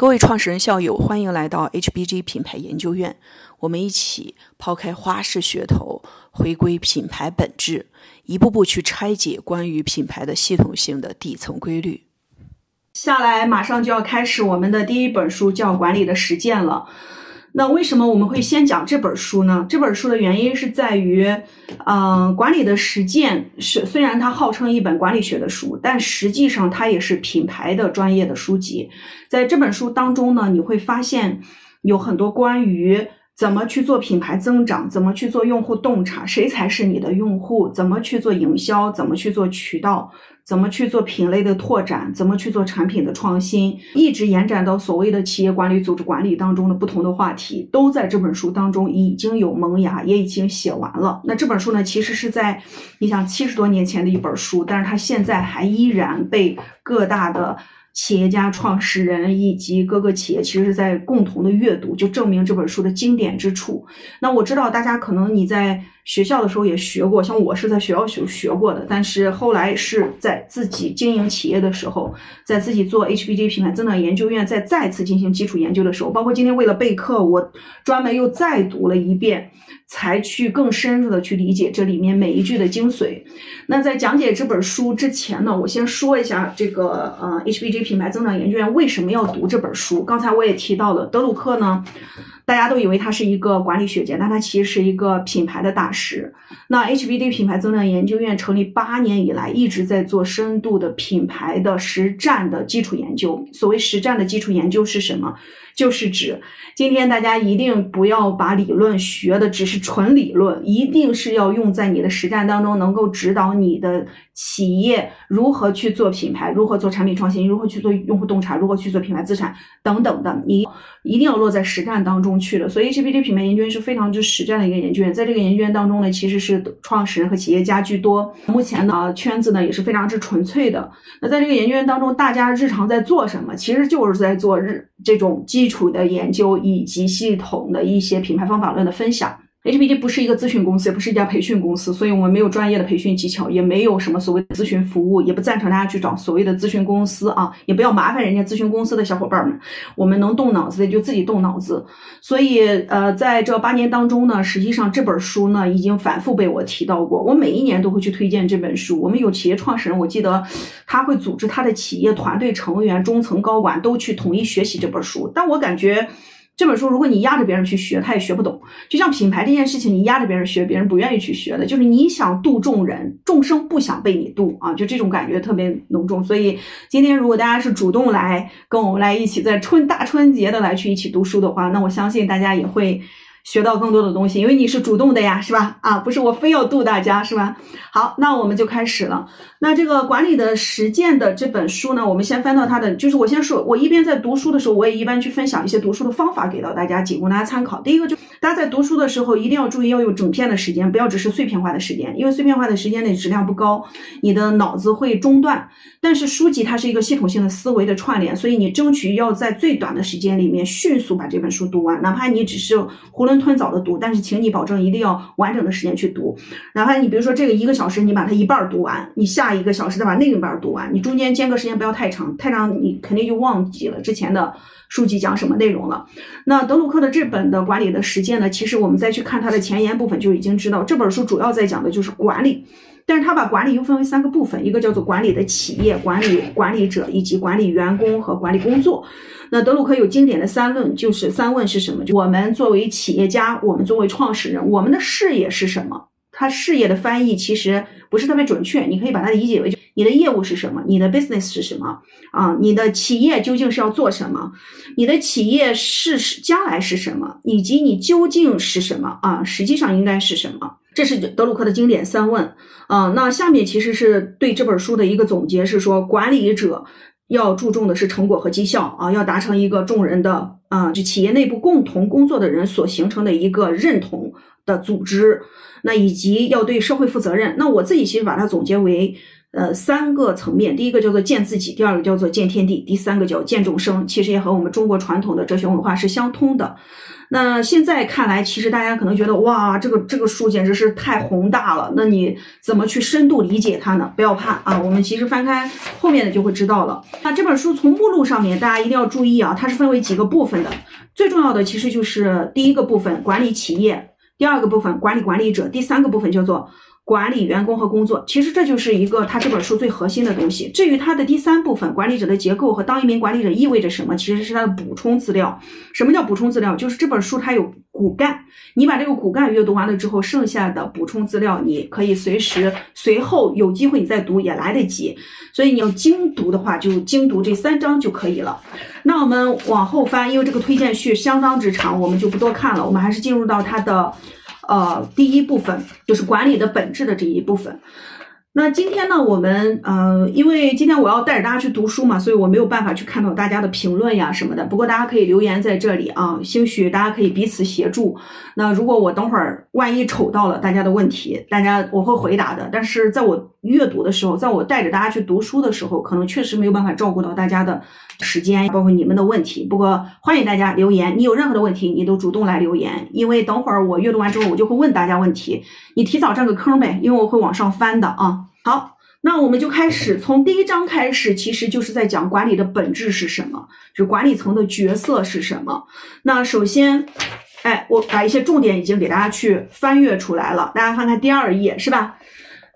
各位创始人校友，欢迎来到 HBG 品牌研究院，我们一起抛开花式噱头，回归品牌本质，一步步去拆解关于品牌的系统性的底层规律。下来马上就要开始我们的第一本书，叫《管理的实践》了。那为什么我们会先讲这本书呢？这本书的原因是在于，嗯，管理的实践是虽然它号称一本管理学的书，但实际上它也是品牌的专业的书籍。在这本书当中呢，你会发现有很多关于。怎么去做品牌增长？怎么去做用户洞察？谁才是你的用户？怎么去做营销？怎么去做渠道？怎么去做品类的拓展？怎么去做产品的创新？一直延展到所谓的企业管理、组织管理当中的不同的话题，都在这本书当中已经有萌芽，也已经写完了。那这本书呢，其实是在你想七十多年前的一本书，但是它现在还依然被各大的。企业家、创始人以及各个企业，其实是在共同的阅读，就证明这本书的经典之处。那我知道大家可能你在学校的时候也学过，像我是在学校学学过的，但是后来是在自己经营企业的时候，在自己做 HBG 品牌增长研究院，在再次进行基础研究的时候，包括今天为了备课，我专门又再读了一遍。才去更深入的去理解这里面每一句的精髓。那在讲解这本书之前呢，我先说一下这个呃，HBG 品牌增长研究院为什么要读这本书。刚才我也提到了，德鲁克呢，大家都以为他是一个管理学家，但他其实是一个品牌的大师。那 HBD 品牌增量研究院成立八年以来，一直在做深度的品牌的实战的基础研究。所谓实战的基础研究是什么？就是指今天大家一定不要把理论学的只是纯理论，一定是要用在你的实战当中，能够指导你的企业如何去做品牌，如何做产品创新，如何去做用户洞察，如何去做品牌资产等等的，你一定要落在实战当中去的。所以 HPD 品牌研究院是非常之实战的一个研究院，在这个研究院当中呢，其实是创始人和企业家居多，目前呢圈子呢也是非常之纯粹的。那在这个研究院当中，大家日常在做什么？其实就是在做日这种基。基础的研究以及系统的一些品牌方法论的分享。HBD 不是一个咨询公司，也不是一家培训公司，所以我们没有专业的培训技巧，也没有什么所谓的咨询服务，也不赞成大家去找所谓的咨询公司啊，也不要麻烦人家咨询公司的小伙伴们。我们能动脑子的就自己动脑子。所以，呃，在这八年当中呢，实际上这本书呢已经反复被我提到过，我每一年都会去推荐这本书。我们有企业创始人，我记得他会组织他的企业团队成员、中层高管都去统一学习这本书，但我感觉。这本书，如果你压着别人去学，他也学不懂。就像品牌这件事情，你压着别人学，别人不愿意去学的。就是你想度众人，众生不想被你度啊，就这种感觉特别浓重。所以今天，如果大家是主动来跟我们来一起在春大春节的来去一起读书的话，那我相信大家也会。学到更多的东西，因为你是主动的呀，是吧？啊，不是我非要渡大家，是吧？好，那我们就开始了。那这个管理的实践的这本书呢，我们先翻到它的，就是我先说，我一边在读书的时候，我也一般去分享一些读书的方法给到大家，仅供大家参考。第一个就大家在读书的时候一定要注意要有整片的时间，不要只是碎片化的时间，因为碎片化的时间内质量不高，你的脑子会中断。但是书籍它是一个系统性的思维的串联，所以你争取要在最短的时间里面迅速把这本书读完，哪怕你只是囫囵吞早的读，但是请你保证一定要完整的时间去读。哪怕你比如说这个一个小时，你把它一半读完，你下一个小时再把另一半读完，你中间间隔时间不要太长，太长你肯定就忘记了之前的书籍讲什么内容了。那德鲁克的这本的管理的实践呢，其实我们再去看它的前言部分就已经知道，这本书主要在讲的就是管理。但是他把管理又分为三个部分，一个叫做管理的企业管理管理者，以及管理员工和管理工作。那德鲁克有经典的三论，就是三问是什么？就我们作为企业家，我们作为创始人，我们的事业是什么？他事业的翻译其实不是特别准确，你可以把它理解为就你的业务是什么？你的 business 是什么？啊，你的企业究竟是要做什么？你的企业是将来是什么？以及你究竟是什么？啊，实际上应该是什么？这是德鲁克的经典三问啊。那下面其实是对这本书的一个总结，是说管理者要注重的是成果和绩效啊，要达成一个众人的啊，就企业内部共同工作的人所形成的一个认同的组织。那以及要对社会负责任。那我自己其实把它总结为呃三个层面，第一个叫做见自己，第二个叫做见天地，第三个叫见众生。其实也和我们中国传统的哲学文化是相通的。那现在看来，其实大家可能觉得哇，这个这个书简直是太宏大了。那你怎么去深度理解它呢？不要怕啊，我们其实翻开后面的就会知道了。那这本书从目录上面，大家一定要注意啊，它是分为几个部分的。最重要的其实就是第一个部分管理企业，第二个部分管理管理者，第三个部分叫做。管理员工和工作，其实这就是一个他这本书最核心的东西。至于它的第三部分，管理者的结构和当一名管理者意味着什么，其实是它的补充资料。什么叫补充资料？就是这本书它有骨干，你把这个骨干阅读完了之后，剩下的补充资料你可以随时随后有机会你再读也来得及。所以你要精读的话，就精读这三章就可以了。那我们往后翻，因为这个推荐序相当之长，我们就不多看了。我们还是进入到它的。呃，第一部分就是管理的本质的这一部分。那今天呢，我们呃，因为今天我要带着大家去读书嘛，所以我没有办法去看到大家的评论呀什么的。不过大家可以留言在这里啊，兴许大家可以彼此协助。那如果我等会儿万一瞅到了大家的问题，大家我会回答的。但是在我阅读的时候，在我带着大家去读书的时候，可能确实没有办法照顾到大家的时间，包括你们的问题。不过欢迎大家留言，你有任何的问题，你都主动来留言，因为等会儿我阅读完之后，我就会问大家问题，你提早占个坑呗，因为我会往上翻的啊。好，那我们就开始从第一章开始，其实就是在讲管理的本质是什么，就是管理层的角色是什么。那首先，哎，我把一些重点已经给大家去翻阅出来了，大家翻看第二页，是吧？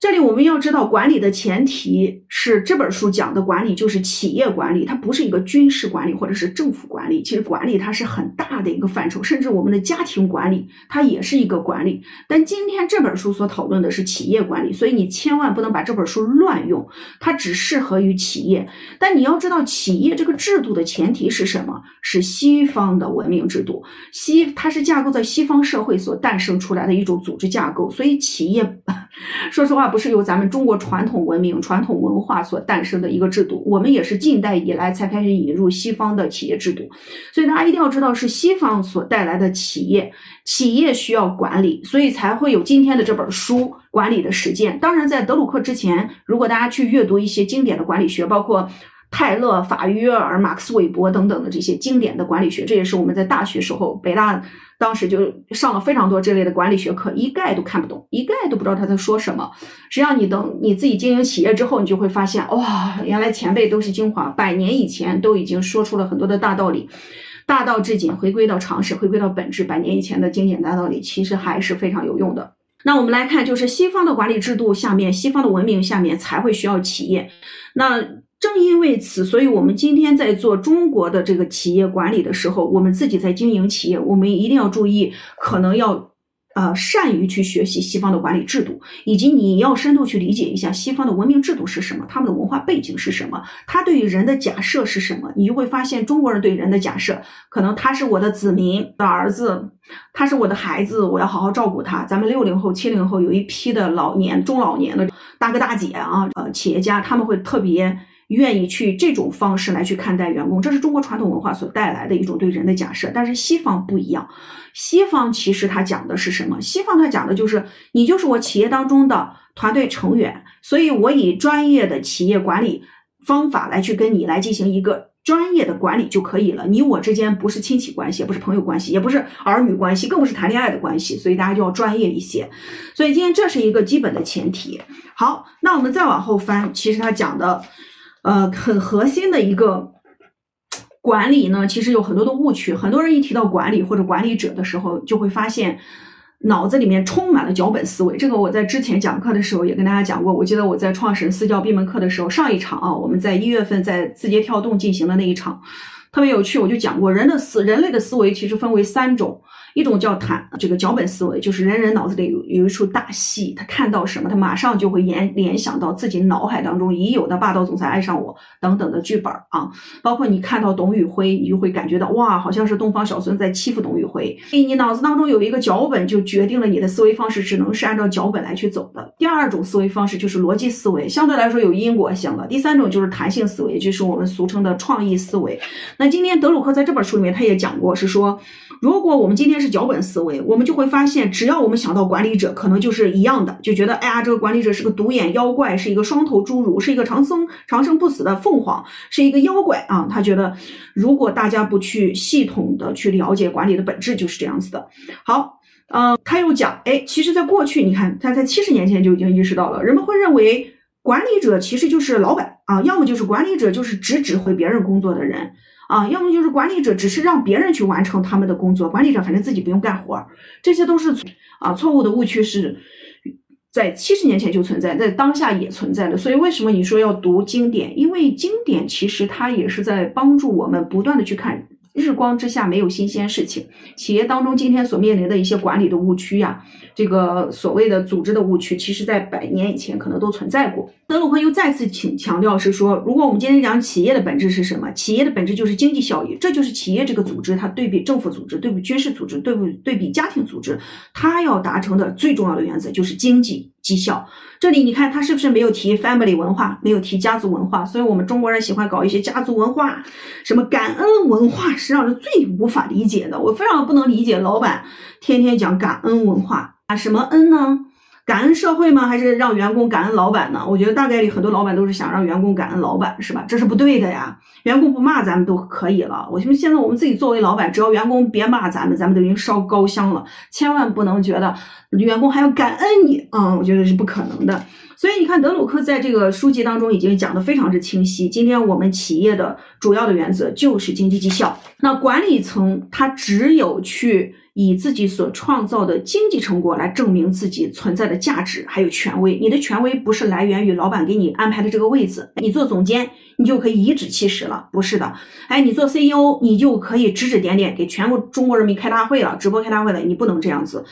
这里我们要知道，管理的前提是这本书讲的管理就是企业管理，它不是一个军事管理或者是政府管理。其实管理它是很大的一个范畴，甚至我们的家庭管理它也是一个管理。但今天这本书所讨论的是企业管理，所以你千万不能把这本书乱用，它只适合于企业。但你要知道，企业这个制度的前提是什么？是西方的文明制度，西它是架构在西方社会所诞生出来的一种组织架构，所以企业，说实话。不是由咱们中国传统文明、传统文化所诞生的一个制度，我们也是近代以来才开始引入西方的企业制度，所以大家一定要知道，是西方所带来的企业，企业需要管理，所以才会有今天的这本书《管理的实践》。当然，在德鲁克之前，如果大家去阅读一些经典的管理学，包括。泰勒、法约尔、马克思韦伯等等的这些经典的管理学，这也是我们在大学时候北大当时就上了非常多这类的管理学课，一概都看不懂，一概都不知道他在说什么。实际上，你等你自己经营企业之后，你就会发现，哇，原来前辈都是精华，百年以前都已经说出了很多的大道理，大道至简，回归到常识，回归到本质，百年以前的经典大道理，其实还是非常有用的。那我们来看，就是西方的管理制度下面，西方的文明下面才会需要企业，那。正因为此，所以我们今天在做中国的这个企业管理的时候，我们自己在经营企业，我们一定要注意，可能要，呃，善于去学习西方的管理制度，以及你要深度去理解一下西方的文明制度是什么，他们的文化背景是什么，他对于人的假设是什么，你就会发现中国人对人的假设，可能他是我的子民的儿子，他是我的孩子，我要好好照顾他。咱们六零后、七零后有一批的老年、中老年的大哥大姐啊，呃，企业家他们会特别。愿意去这种方式来去看待员工，这是中国传统文化所带来的一种对人的假设。但是西方不一样，西方其实它讲的是什么？西方它讲的就是你就是我企业当中的团队成员，所以我以专业的企业管理方法来去跟你来进行一个专业的管理就可以了。你我之间不是亲戚关系，也不是朋友关系，也不是儿女关系，更不是谈恋爱的关系，所以大家就要专业一些。所以今天这是一个基本的前提。好，那我们再往后翻，其实他讲的。呃，很核心的一个管理呢，其实有很多的误区。很多人一提到管理或者管理者的时候，就会发现脑子里面充满了脚本思维。这个我在之前讲课的时候也跟大家讲过。我记得我在创始人私教闭门课的时候，上一场啊，我们在一月份在字节跳动进行的那一场，特别有趣。我就讲过，人的思人类的思维其实分为三种。一种叫谈这个脚本思维，就是人人脑子里有有一出大戏，他看到什么，他马上就会联联想到自己脑海当中已有的霸道总裁爱上我等等的剧本啊。包括你看到董宇辉，你就会感觉到哇，好像是东方小孙在欺负董宇辉。所以你脑子当中有一个脚本，就决定了你的思维方式只能是按照脚本来去走的。第二种思维方式就是逻辑思维，相对来说有因果性的。第三种就是弹性思维，就是我们俗称的创意思维。那今天德鲁克在这本书里面他也讲过，是说，如果我们今天是脚本思维，我们就会发现，只要我们想到管理者，可能就是一样的，就觉得，哎呀，这个管理者是个独眼妖怪，是一个双头侏儒，是一个长生长生不死的凤凰，是一个妖怪啊。他觉得，如果大家不去系统的去了解管理的本质，就是这样子的。好，嗯，他又讲，哎，其实，在过去，你看他在七十年前就已经意识到了，人们会认为管理者其实就是老板啊，要么就是管理者就是只指挥别人工作的人。啊，要么就是管理者只是让别人去完成他们的工作，管理者反正自己不用干活，这些都是啊错误的误区，是在七十年前就存在，在当下也存在的。所以为什么你说要读经典？因为经典其实它也是在帮助我们不断的去看。日光之下没有新鲜事情。企业当中今天所面临的一些管理的误区呀，这个所谓的组织的误区，其实在百年以前可能都存在过。德鲁克又再次请强调是说，如果我们今天讲企业的本质是什么？企业的本质就是经济效益，这就是企业这个组织它对比政府组织、对比军事组织、对比对比家庭组织，它要达成的最重要的原则就是经济。绩效，这里你看他是不是没有提 family 文化，没有提家族文化？所以我们中国人喜欢搞一些家族文化，什么感恩文化，是让人最无法理解的。我非常不能理解老板天天讲感恩文化啊，什么恩呢？感恩社会吗？还是让员工感恩老板呢？我觉得大概率很多老板都是想让员工感恩老板，是吧？这是不对的呀。员工不骂咱们都可以了。我们现在我们自己作为老板，只要员工别骂咱们，咱们都已经烧高香了。千万不能觉得员工还要感恩你啊！我觉得是不可能的。所以你看，德鲁克在这个书籍当中已经讲得非常之清晰。今天我们企业的主要的原则就是经济绩效。那管理层他只有去。以自己所创造的经济成果来证明自己存在的价值，还有权威。你的权威不是来源于老板给你安排的这个位置，你做总监，你就可以颐指气使了，不是的。哎，你做 CEO，你就可以指指点点，给全国中国人民开大会了，直播开大会了。你不能这样子，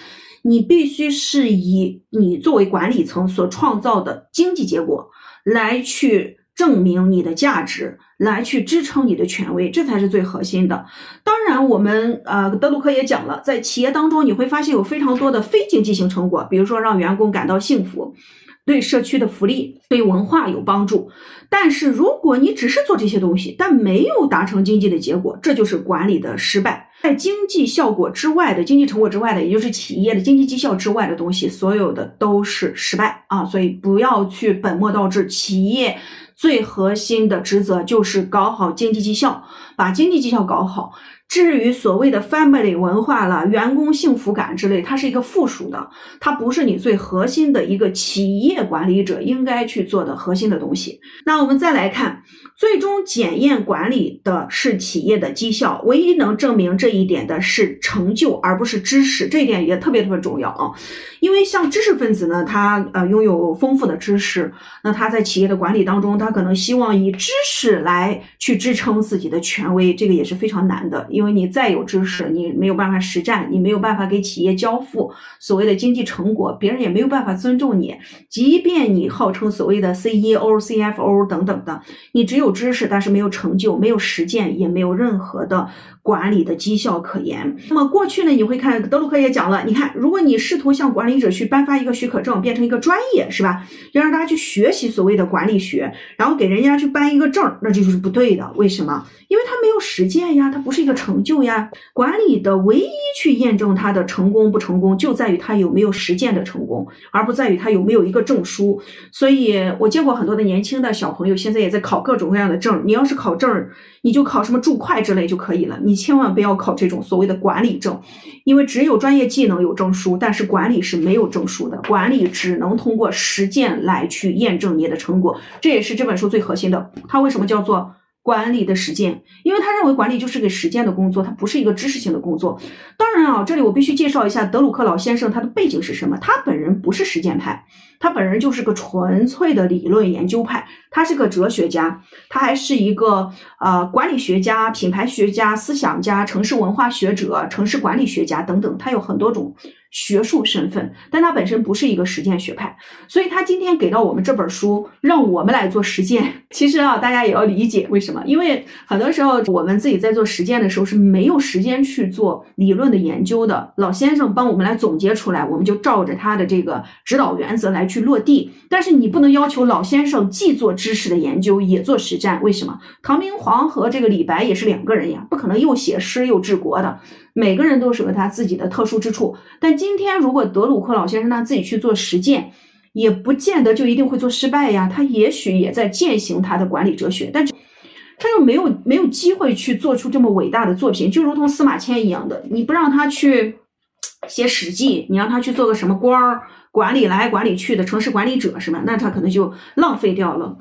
你必须是以你作为管理层所创造的经济结果来去证明你的价值。来去支撑你的权威，这才是最核心的。当然，我们呃德鲁克也讲了，在企业当中你会发现有非常多的非经济性成果，比如说让员工感到幸福，对社区的福利、对文化有帮助。但是如果你只是做这些东西，但没有达成经济的结果，这就是管理的失败。在经济效果之外的经济成果之外的，也就是企业的经济绩效之外的东西，所有的都是失败啊！所以不要去本末倒置，企业。最核心的职责就是搞好经济绩效，把经济绩效搞好。至于所谓的 family 文化了、员工幸福感之类，它是一个附属的，它不是你最核心的一个企业管理者应该去做的核心的东西。那我们再来看。最终检验管理的是企业的绩效，唯一能证明这一点的是成就，而不是知识。这一点也特别特别重要啊！因为像知识分子呢，他呃拥有丰富的知识，那他在企业的管理当中，他可能希望以知识来去支撑自己的权威，这个也是非常难的。因为你再有知识，你没有办法实战，你没有办法给企业交付所谓的经济成果，别人也没有办法尊重你。即便你号称所谓的 CEO、CFO 等等的，你只有。知识，但是没有成就，没有实践，也没有任何的管理的绩效可言。那么过去呢？你会看德鲁克也讲了，你看，如果你试图向管理者去颁发一个许可证，变成一个专业，是吧？要让大家去学习所谓的管理学，然后给人家去颁一个证，那这就是不对的。为什么？因为他没有实践呀，他不是一个成成就呀。管理的唯一去验证他的成功不成功，就在于他有没有实践的成功，而不在于他有没有一个证书。所以我见过很多的年轻的小朋友，现在也在考各种。各样的证，你要是考证，你就考什么注会之类就可以了。你千万不要考这种所谓的管理证，因为只有专业技能有证书，但是管理是没有证书的。管理只能通过实践来去验证你的成果，这也是这本书最核心的。它为什么叫做？管理的实践，因为他认为管理就是个实践的工作，它不是一个知识性的工作。当然啊，这里我必须介绍一下德鲁克老先生他的背景是什么。他本人不是实践派，他本人就是个纯粹的理论研究派。他是个哲学家，他还是一个呃管理学家、品牌学家、思想家、城市文化学者、城市管理学家等等，他有很多种。学术身份，但他本身不是一个实践学派，所以他今天给到我们这本书，让我们来做实践。其实啊，大家也要理解为什么，因为很多时候我们自己在做实践的时候是没有时间去做理论的研究的。老先生帮我们来总结出来，我们就照着他的这个指导原则来去落地。但是你不能要求老先生既做知识的研究也做实战，为什么？唐明皇和这个李白也是两个人呀，不可能又写诗又治国的。每个人都是有他自己的特殊之处，但今天如果德鲁克老先生他自己去做实践，也不见得就一定会做失败呀。他也许也在践行他的管理哲学，但是他又没有没有机会去做出这么伟大的作品，就如同司马迁一样的，你不让他去写《史记》，你让他去做个什么官儿，管理来管理去的城市管理者是吧？那他可能就浪费掉了。